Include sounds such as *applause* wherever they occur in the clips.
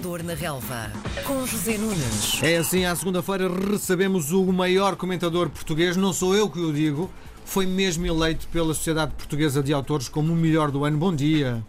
Esplendor na Relva, com José Nunes. É assim, à segunda-feira recebemos o maior comentador português, não sou eu que o digo, foi mesmo eleito pela Sociedade Portuguesa de Autores como o melhor do ano. Bom dia.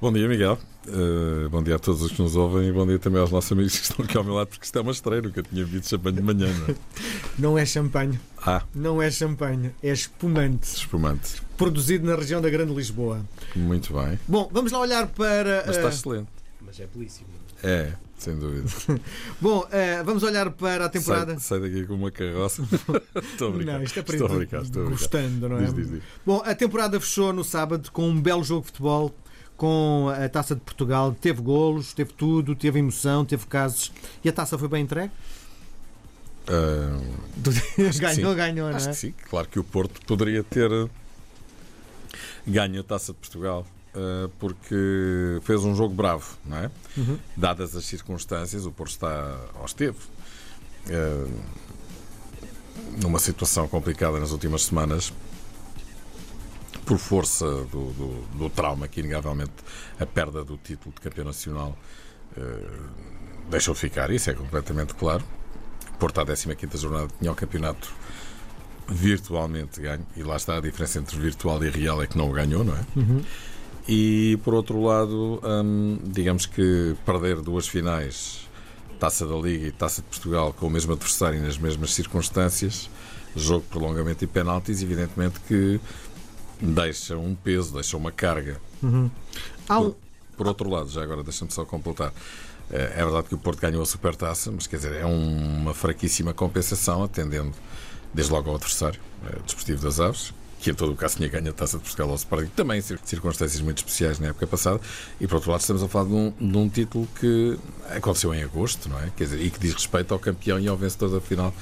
Bom dia, Miguel. Uh, bom dia a todos os que nos ouvem e bom dia também aos nossos amigos que estão aqui ao meu lado, porque isto é uma estreia, nunca tinha bebido champanhe de manhã. Não é, *laughs* não é champanhe. Ah. Não é champanhe, é espumante. Espumante. Produzido na região da Grande Lisboa. Muito bem. Bom, vamos lá olhar para. Mas está uh... excelente. Mas é belíssimo. É, sem dúvida. *laughs* Bom, uh, vamos olhar para a temporada. Sai, sai daqui com uma carroça. *laughs* estou a brincar. Não, isto é para estou a brincar, estou a brincar. Gostando, não é? Diz, diz, diz. Bom, a temporada fechou no sábado com um belo jogo de futebol com a Taça de Portugal. Teve golos, teve tudo, teve emoção, teve casos. E a taça foi bem entregue? Uh, *laughs* ganhou, ganhou, não é? Acho que sim. Claro que o Porto poderia ter ganho a Taça de Portugal porque fez um jogo bravo, não é? Uhum. Dadas as circunstâncias, o Porto está, esteve, uh, numa situação complicada nas últimas semanas por força do, do, do, trauma que, inegavelmente, a perda do título de campeão nacional uh, deixou de ficar. Isso é completamente claro. Porto, à 15 jornada, tinha o campeonato virtualmente ganho. E lá está a diferença entre virtual e real, é que não o ganhou, não é? Uhum. E, por outro lado, hum, digamos que perder duas finais, Taça da Liga e Taça de Portugal, com o mesmo adversário e nas mesmas circunstâncias, jogo, prolongamento e penaltis, evidentemente que deixa um peso, deixa uma carga. Uhum. Um... Por, por, outro lado, já agora deixa-me só completar. É, é verdade que o Porto ganhou a supertaça, mas quer dizer, é uma fraquíssima compensação, atendendo desde logo ao adversário, é, Desportivo das Aves, que em todo o caso tinha ganho a taça de Portugal ao Sporting, também em circunstâncias muito especiais na época passada, e por outro lado estamos a falar de um, de um título que aconteceu em agosto, não é? Quer dizer, e que diz respeito ao campeão e ao vencedor da final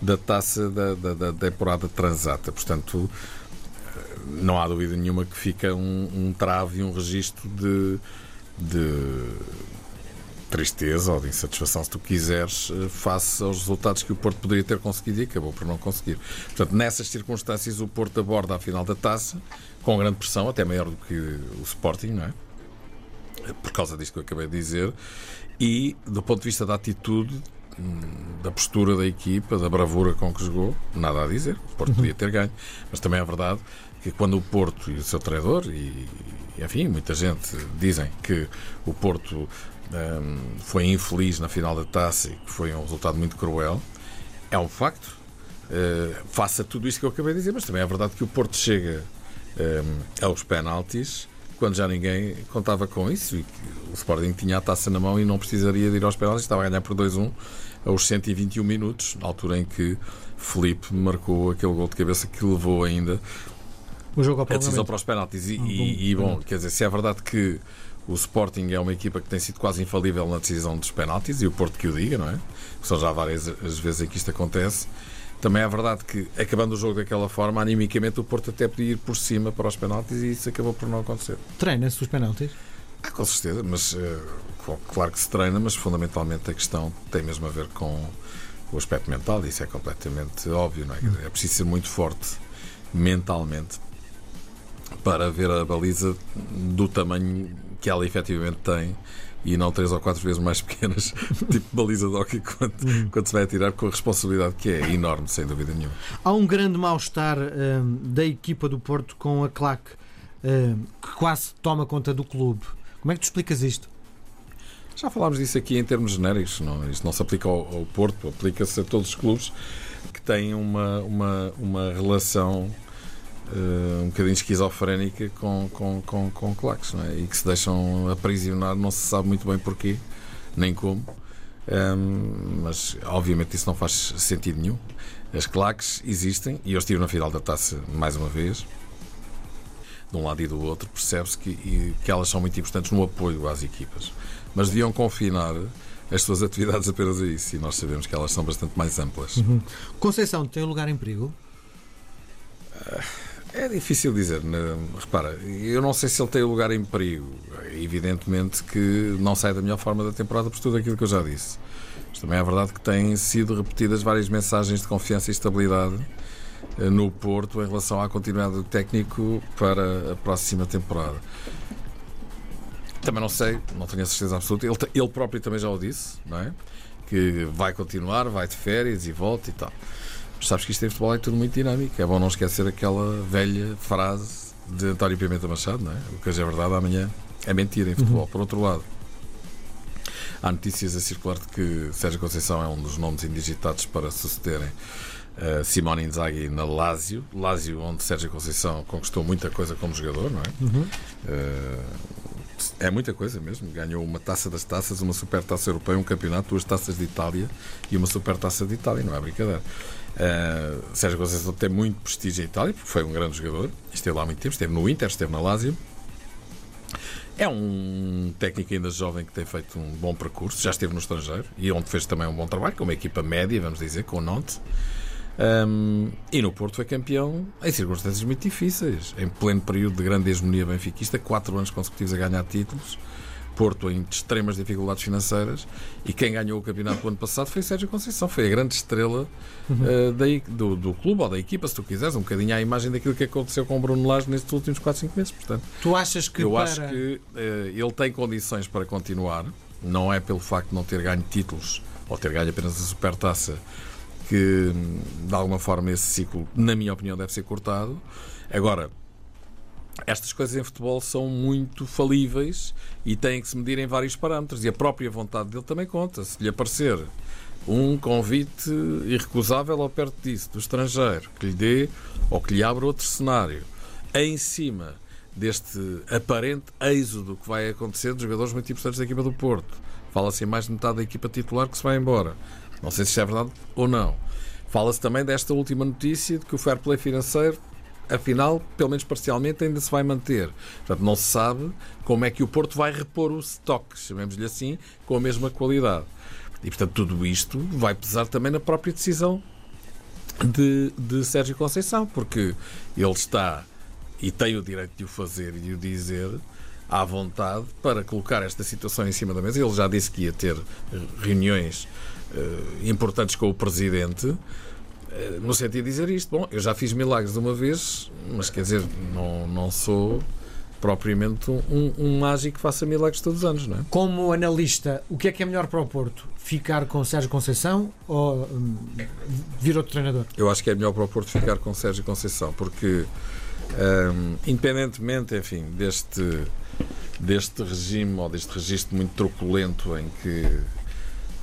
da taça da, da, da temporada transata. Portanto, não há dúvida nenhuma que fica um, um trave e um registro de, de tristeza ou de insatisfação, se tu quiseres, eh, face aos resultados que o Porto poderia ter conseguido e acabou por não conseguir. Portanto, nessas circunstâncias, o Porto aborda a final da taça com grande pressão, até maior do que o Sporting, não é? Por causa disto que eu acabei de dizer, e do ponto de vista da atitude, hum, da postura da equipa, da bravura com que jogou, nada a dizer. O Porto podia ter ganho, mas também é verdade que quando o Porto e o seu treinador, e enfim, muita gente dizem que o Porto um, foi infeliz na final da taça e que foi um resultado muito cruel, é um facto. Uh, faça tudo isto que eu acabei de dizer, mas também é verdade que o Porto chega um, aos penaltis quando já ninguém contava com isso e o Sporting tinha a taça na mão e não precisaria de ir aos penaltis, estava a ganhar por 2-1 aos 121 minutos, na altura em que Felipe marcou aquele gol de cabeça que levou ainda o jogo ao a decisão para os penaltis. E, e, e bom, quer dizer, se é verdade que o Sporting é uma equipa que tem sido quase infalível na decisão dos penaltis, e o Porto que o diga, não é? São já várias as vezes em que isto acontece. Também é verdade que, acabando o jogo daquela forma, animicamente o Porto até podia ir por cima para os penaltis e isso acabou por não acontecer. Treina-se os penaltis? Ah, com certeza, mas uh, claro que se treina, mas fundamentalmente a questão tem mesmo a ver com o aspecto mental, isso é completamente óbvio, não é? É preciso ser muito forte mentalmente para ver a baliza do tamanho que ela efetivamente tem e não três ou quatro vezes mais *laughs* pequenas, tipo baliza de hockey, quando, uhum. quando se vai atirar com a responsabilidade que é enorme, sem dúvida nenhuma. Há um grande mal-estar um, da equipa do Porto com a claque um, que quase toma conta do clube. Como é que tu explicas isto? Já falámos disso aqui em termos genéricos, não, isto não se aplica ao, ao Porto, aplica-se a todos os clubes que têm uma, uma, uma relação uh, um bocadinho esquizofrénica com, com, com, com claques é? e que se deixam aprisionar, não se sabe muito bem porquê, nem como. Um, ehm, mas obviamente isso não faz sentido nenhum. As claques existem e eu estive na final da taça mais uma vez. De um lado e do outro, percebe-se que, que elas são muito importantes no apoio às equipas, mas deviam confinar as suas atividades apenas a isso e nós sabemos que elas são bastante mais amplas. Uhum. Conceição tem um lugar em perigo? Uh, é difícil dizer. Né? Repara, eu não sei se ele tem lugar em perigo. Evidentemente que não sai da melhor forma da temporada por tudo aquilo que eu já disse. Mas também é verdade que têm sido repetidas várias mensagens de confiança e estabilidade eh, no Porto em relação à continuidade do técnico para a próxima temporada. também não sei, não tenho a certeza absoluta. Ele, ele próprio também já o disse, não é? Que vai continuar, vai de férias e volta e tal. Sabes que isto em futebol é tudo muito dinâmico. É bom não esquecer aquela velha frase de António Pimenta Machado, não é? O que hoje é verdade, amanhã é mentira em futebol. Por outro lado, há notícias a circular de que Sérgio Conceição é um dos nomes indigitados para sucederem uh, Simone Inzaghi na Lazio. Lazio, onde Sérgio Conceição conquistou muita coisa como jogador, não é? Uh, é muita coisa mesmo. Ganhou uma taça das taças, uma super taça europeia, um campeonato, duas taças de Itália e uma super taça de Itália, não é brincadeira. Uh, Sérgio Conceição tem muito prestígio em Itália, porque foi um grande jogador, esteve lá há muito tempo, esteve no Inter, esteve na Lazio. É um técnico ainda jovem que tem feito um bom percurso, já esteve no estrangeiro e onde fez também um bom trabalho, com uma equipa média, vamos dizer, com o Nantes. Um, e no Porto foi campeão em circunstâncias muito difíceis, em pleno período de grande hegemonia benfiquista, quatro anos consecutivos a ganhar títulos. Porto em extremas dificuldades financeiras. E quem ganhou o campeonato do ano passado foi Sérgio Conceição, foi a grande estrela uh, da, do, do clube ou da equipa, se tu quiseres, um bocadinho à imagem daquilo que aconteceu com o Bruno Lage nestes últimos 4, 5 meses. Portanto, Tu achas que eu para... acho que uh, ele tem condições para continuar, não é pelo facto de não ter ganho títulos ou ter ganho apenas a supertaça que de alguma forma esse ciclo, na minha opinião, deve ser cortado. Agora, estas coisas em futebol são muito falíveis e têm que se medir em vários parâmetros e a própria vontade dele também conta. Se lhe aparecer um convite irrecusável ao perto disso, do estrangeiro, que lhe dê ou que lhe abra outro cenário, em cima deste aparente êxodo que vai acontecer dos jogadores muito importantes da equipa do Porto. Fala-se em mais de metade da equipa titular que se vai embora. Não sei se isto é verdade ou não. Fala-se também desta última notícia de que o fair play financeiro, afinal, pelo menos parcialmente, ainda se vai manter. Portanto, não se sabe como é que o Porto vai repor o estoque, chamemos-lhe assim, com a mesma qualidade. E, portanto, tudo isto vai pesar também na própria decisão de, de Sérgio Conceição, porque ele está e tem o direito de o fazer e de o dizer à vontade para colocar esta situação em cima da mesa. Ele já disse que ia ter reuniões uh, importantes com o Presidente, uh, no sentido de dizer isto. Bom, eu já fiz milagres de uma vez, mas quer dizer, não, não sou propriamente um, um mágico que faça milagres todos os anos, não é? Como analista, o que é que é melhor para o Porto? Ficar com Sérgio Conceição ou hum, vir outro treinador? Eu acho que é melhor para o Porto ficar com Sérgio Conceição, porque um, independentemente, enfim, deste deste regime ou deste registro muito truculento em que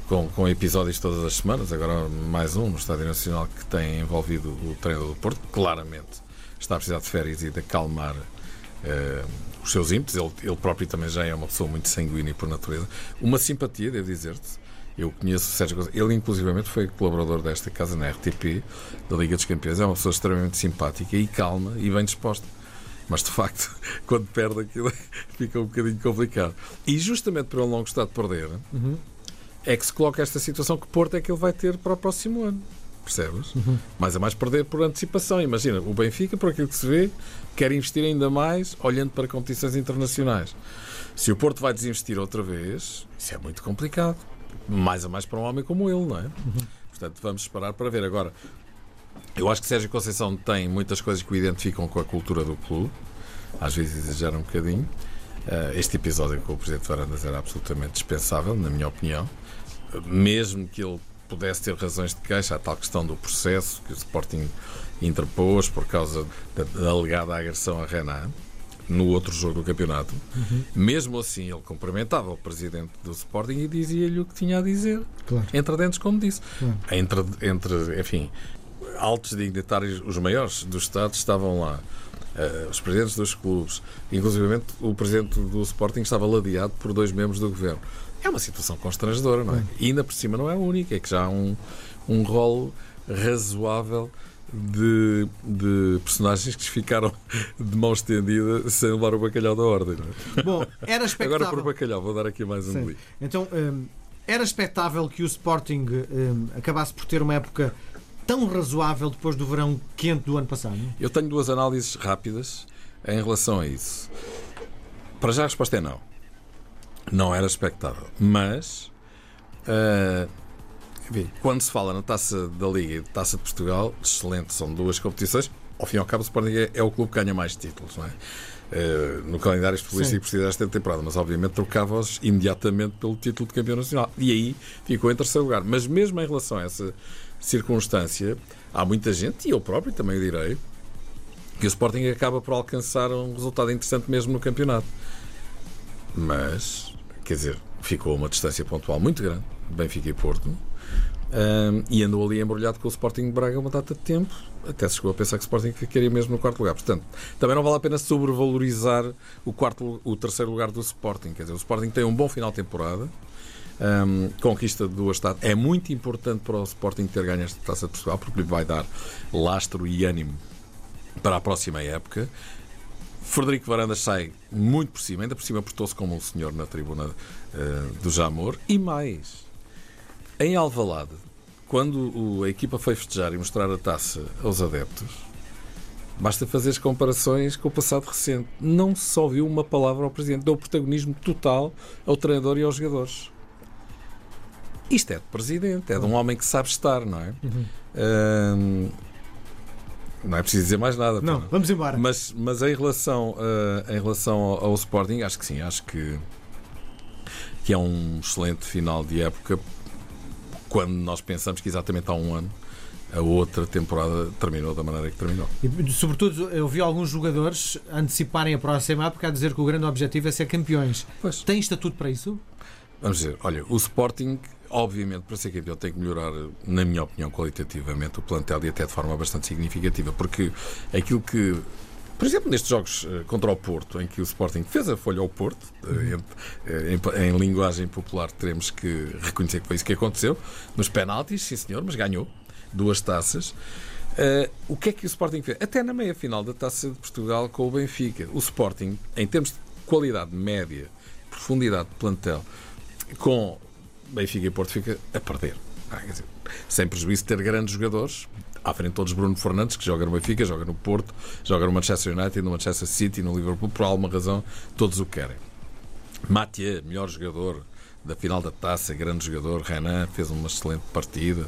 com, com episódios todas as semanas, agora mais um no Estádio Nacional que tem envolvido o treinador do Porto, claramente está a precisar de férias e de acalmar uh, os seus ímpetos. Ele, ele próprio também já é uma pessoa muito sanguínea por natureza. Uma simpatia, devo dizer-te. Eu conheço o Sérgio Conceição. Ele, inclusivamente, foi colaborador desta casa na RTP, da Liga dos Campeões. É uma pessoa extremamente simpática e calma e bem disposta. Mas, de facto, *laughs* quando perde aquilo, *laughs* fica um bocadinho complicado. E, justamente por ele não gostar de perder, Uhum. é que se coloca esta situação que Porto é que ele vai ter para o próximo ano. Percebes? Uhum. Mas é mais perder por antecipação. Imagina, o Benfica, por aquilo que se vê, quer investir ainda mais olhando para competições internacionais. Se o Porto vai desinvestir outra vez, isso é muito complicado. Mais a mais para um homem como ele, não é? Portanto, vamos esperar para ver. Agora, eu acho que Sérgio Conceição tem muitas coisas que o identificam com a cultura do clube. Às vezes exagera um bocadinho. Uh, este episódio com o Presidente Varandas era absolutamente dispensável, na minha opinião. Mesmo que ele pudesse ter razões de queixa, a tal questão do processo que o Sporting interpôs por causa da alegada agressão a Renan no outro jogo do campeonato. Uhum. Mesmo assim, ele cumprimentava o presidente do Sporting e dizia-lhe o que tinha a dizer. Claro. Entre dentes, como disse. Claro. Entre, entre, enfim, altos dignitários, os maiores do Estado, estavam lá. Uh, os presidentes dos clubes, inclusive o presidente do Sporting estava ladeado por dois membros do governo. É uma situação constrangedora, não é? E ainda por cima não é a única, é que já há um, um rol razoável de, de personagens que ficaram *laughs* de mão estendida sem levar o bacalhau da ordem. É? Bom, era expectável. *laughs* Agora por bacalhau, vou dar aqui mais um Sim. Então, hum, era expectável que o Sporting hum, acabasse por ter uma época tão razoável depois do verão quente do ano passado? Eu tenho duas análises rápidas em relação a isso. Para já a resposta é não. Não era expectável. Mas, uh, enfim, quando se fala na taça da Liga e taça de Portugal, excelente, são duas competições. Ao fim e ao cabo, o Sporting é, é o clube que ganha mais títulos, não é? eh, no calendário futebolístico precisa desta temporada, mas obviamente trocava-os imediatamente pelo título de campeão nacional. E aí ficou em terceiro lugar. Mas mesmo em relação a essa circunstância, há muita gente, e eu próprio também direi, que o Sporting acaba por alcançar um resultado interessante mesmo no campeonato. Mas, quer dizer, ficou uma distância pontual muito grande, Benfica e Porto, um, e andou ali embrulhado com o Sporting de Braga uma data de tempo, até se chegou a pensar que o Sporting ficaria mesmo no quarto lugar. Portanto, também não vale a pena sobrevalorizar o, quarto, o terceiro lugar do Sporting. Quer dizer, o Sporting tem um bom final de temporada, um, conquista de duas taças. É muito importante para o Sporting ter ganho esta taça de Portugal, porque lhe vai dar lastro e ânimo para a próxima época. Frederico Varandas sai muito por cima, ainda por cima portou-se como um senhor na tribuna uh, do Jamor. E mais, em Alvalade, quando a equipa foi festejar e mostrar a taça aos adeptos, basta fazer as comparações com o passado recente. Não só viu uma palavra ao presidente, deu protagonismo total ao treinador e aos jogadores. Isto é de presidente, é de um homem que sabe estar, não é? Uhum. não é preciso dizer mais nada. Não, vamos embora. Mas, mas em relação, uh, em relação ao, ao Sporting, acho que sim, acho que, que é um excelente final de época quando nós pensamos que exatamente há um ano a outra temporada terminou da maneira que terminou. E, sobretudo, eu vi alguns jogadores anteciparem a próxima época a dizer que o grande objetivo é ser campeões. Pois. Tem estatuto para isso? Vamos dizer, olha, o Sporting, obviamente, para ser campeão, tem que melhorar, na minha opinião, qualitativamente o plantel e até de forma bastante significativa, porque aquilo que por exemplo, nestes jogos eh, contra o Porto, em que o Sporting fez a folha ao Porto, eh, em, em, em, linguagem popular, teremos que reconhecer que foi isso que aconteceu. Nos penaltis, sim senhor, mas ganhou duas taças. Uh, o que é que o Sporting fez? Até na meia final da Taça de Portugal com o Benfica. O Sporting, em termos de qualidade média, profundidade de plantel, com Benfica e Porto, fica a perder. Ah, dizer, sem prejuízo de ter grandes jogadores, à frente todos Bruno Fernandes, que joga no Benfica, joga no Porto, joga no Manchester United, no Manchester City, no Liverpool, por alguma razão, todos o querem. Mathieu, melhor jogador da final da taça, grande jogador. Renan fez uma excelente partida.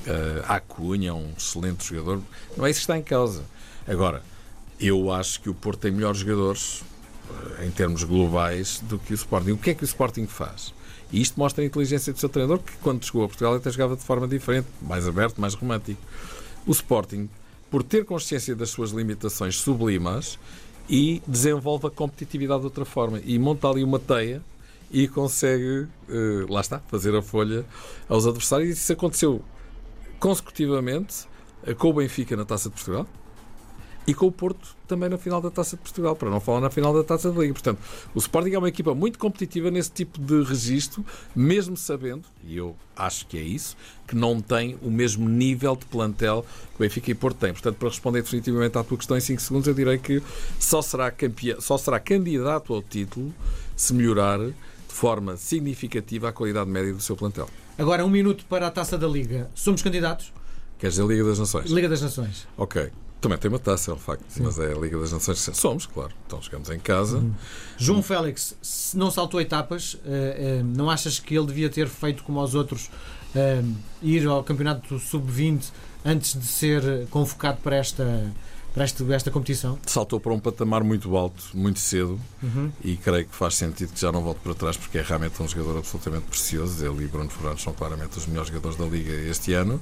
Uh, Acunha, um excelente jogador. Não é isso que está em causa. Agora, eu acho que o Porto tem melhores jogadores uh, em termos globais do que o Sporting. O que é que o Sporting faz? E isto mostra a inteligência do seu treinador, que quando chegou a Portugal até jogava de forma diferente, mais aberto, mais romântico. O Sporting, por ter consciência das suas limitações, sublimas e desenvolve a competitividade de outra forma. E monta ali uma teia e consegue, uh, lá está, fazer a folha aos adversários. Isso aconteceu consecutivamente uh, com o Benfica na Taça de Portugal, e com o Porto também na final da Taça de Portugal, para não falar na final da Taça da Liga. Portanto, o Sporting é uma equipa muito competitiva nesse tipo de registro, mesmo sabendo, e eu acho que é isso, que não tem o mesmo nível de plantel que o Benfica e Porto têm. Portanto, para responder definitivamente à tua questão em 5 segundos, eu direi que só será, campeão, só será candidato ao título se melhorar de forma significativa a qualidade média do seu plantel. Agora, um minuto para a Taça da Liga. Somos candidatos? Queres dizer Liga das Nações? Liga das Nações. Ok. Também tem uma taça, é um facto, Sim. mas é a Liga das Nações. Somos, claro. Então chegamos em casa. Uhum. João Félix, se não saltou etapas, uh, uh, não achas que ele devia ter feito como aos outros, uh, ir ao Campeonato Sub-20 antes de ser convocado para esta, para esta, esta competição? Saltou para um patamar muito alto, muito cedo, uhum. e creio que faz sentido que já não volte para trás, porque é realmente um jogador absolutamente precioso. Ele e Bruno Fernandes são claramente os melhores jogadores da Liga este ano.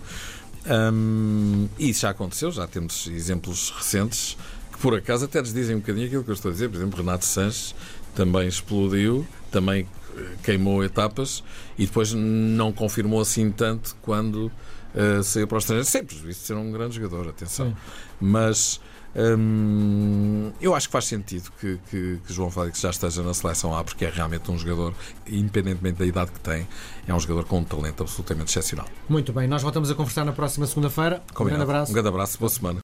Um, e isso já aconteceu, já temos exemplos recentes que por acaso até nos dizem um bocadinho aquilo que eu estou a dizer. Por exemplo, Renato Sanches também explodiu, também eh, queimou etapas e depois não confirmou assim tanto quando uh, saiu para o estrangeiro. Sempre visto ser um grande jogador, atenção. Sim. Mas Hum, eu acho que faz sentido que, que, que, João Félix já esteja na seleção A, porque é realmente um jogador, independentemente da idade que tem, é um jogador com um talento absolutamente excepcional. Muito bem, nós voltamos a conversar na próxima segunda-feira. Um grande abraço. Um grande abraço, boa semana.